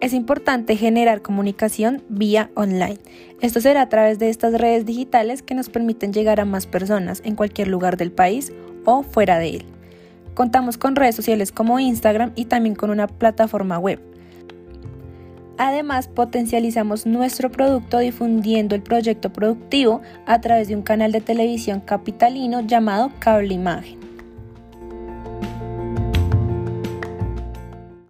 Es importante generar comunicación vía online. Esto será a través de estas redes digitales que nos permiten llegar a más personas en cualquier lugar del país o fuera de él. Contamos con redes sociales como Instagram y también con una plataforma web. Además, potencializamos nuestro producto difundiendo el proyecto productivo a través de un canal de televisión capitalino llamado Cable Imagen.